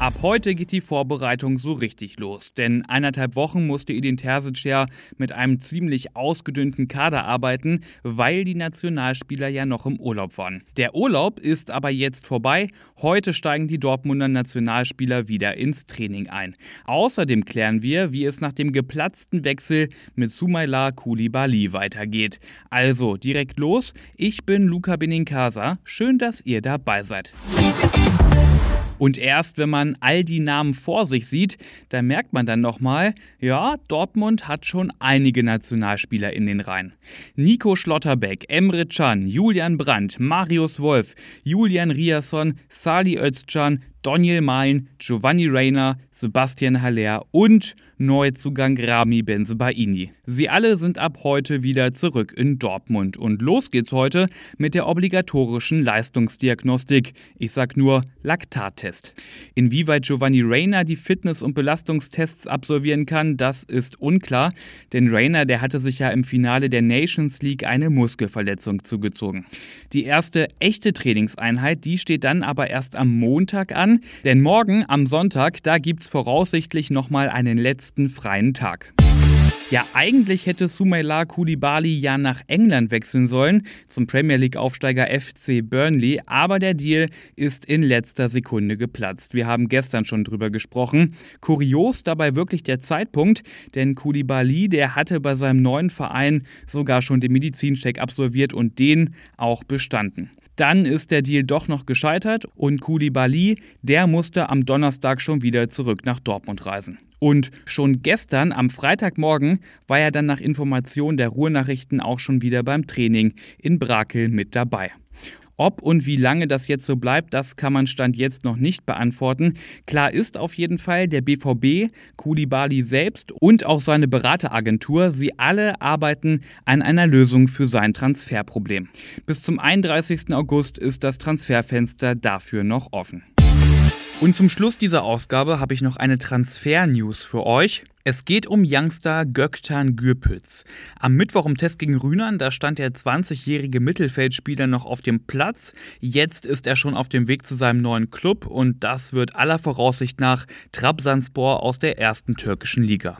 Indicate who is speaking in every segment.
Speaker 1: Ab heute geht die Vorbereitung so richtig los, denn eineinhalb Wochen musste Edin Terzic ja mit einem ziemlich ausgedünnten Kader arbeiten, weil die Nationalspieler ja noch im Urlaub waren. Der Urlaub ist aber jetzt vorbei. Heute steigen die Dortmunder Nationalspieler wieder ins Training ein. Außerdem klären wir, wie es nach dem geplatzten Wechsel mit Sumaila Koulibaly weitergeht. Also direkt los. Ich bin Luca Benincasa. Schön, dass ihr dabei seid. Und erst wenn man all die Namen vor sich sieht, da merkt man dann nochmal, ja, Dortmund hat schon einige Nationalspieler in den Reihen. Nico Schlotterbeck, Emre Can, Julian Brandt, Marius Wolf, Julian Riasson, Sali Özcan, Daniel Mein, Giovanni Reiner, Sebastian Haller und Neuzugang Rami Benzebaini. Sie alle sind ab heute wieder zurück in Dortmund und los geht's heute mit der obligatorischen Leistungsdiagnostik. Ich sag nur Laktattest. Inwieweit Giovanni Reiner die Fitness- und Belastungstests absolvieren kann, das ist unklar, denn Reiner, der hatte sich ja im Finale der Nations League eine Muskelverletzung zugezogen. Die erste echte Trainingseinheit, die steht dann aber erst am Montag an, denn morgen am Sonntag, da gibt's voraussichtlich nochmal einen letzten freien Tag. Ja, eigentlich hätte Sumaila Koulibaly ja nach England wechseln sollen, zum Premier League-Aufsteiger FC Burnley, aber der Deal ist in letzter Sekunde geplatzt. Wir haben gestern schon drüber gesprochen. Kurios dabei wirklich der Zeitpunkt, denn Koulibaly, der hatte bei seinem neuen Verein sogar schon den Medizincheck absolviert und den auch bestanden. Dann ist der Deal doch noch gescheitert und Koulibaly, der musste am Donnerstag schon wieder zurück nach Dortmund reisen. Und schon gestern, am Freitagmorgen, war er dann nach Information der Ruhrnachrichten auch schon wieder beim Training in Brakel mit dabei. Ob und wie lange das jetzt so bleibt, das kann man Stand jetzt noch nicht beantworten. Klar ist auf jeden Fall, der BVB, Kulibali selbst und auch seine Berateragentur, sie alle arbeiten an einer Lösung für sein Transferproblem. Bis zum 31. August ist das Transferfenster dafür noch offen. Und zum Schluss dieser Ausgabe habe ich noch eine Transfer-News für euch. Es geht um Youngster Göktan Gürpütz. Am Mittwoch im Test gegen Rühnern, da stand der 20-jährige Mittelfeldspieler noch auf dem Platz. Jetzt ist er schon auf dem Weg zu seinem neuen Club und das wird aller Voraussicht nach Trabzonspor aus der ersten türkischen Liga.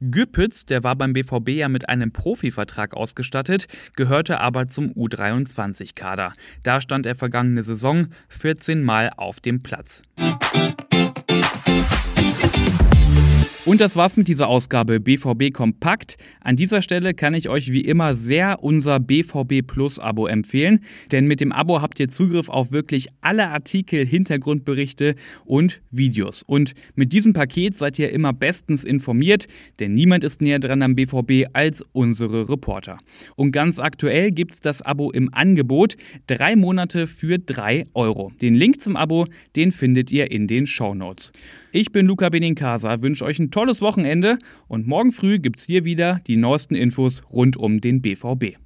Speaker 1: Gürpütz, der war beim BVB ja mit einem Profivertrag ausgestattet, gehörte aber zum U23-Kader. Da stand er vergangene Saison 14 Mal auf dem Platz. Bye. Und das war's mit dieser Ausgabe BVB Kompakt. An dieser Stelle kann ich euch wie immer sehr unser BVB Plus Abo empfehlen, denn mit dem Abo habt ihr Zugriff auf wirklich alle Artikel, Hintergrundberichte und Videos. Und mit diesem Paket seid ihr immer bestens informiert, denn niemand ist näher dran am BVB als unsere Reporter. Und ganz aktuell gibt's das Abo im Angebot, drei Monate für drei Euro. Den Link zum Abo, den findet ihr in den Show Notes. Ich bin Luca Benincasa, wünsche euch ein tolles Wochenende und morgen früh gibt's hier wieder die neuesten Infos rund um den BVB.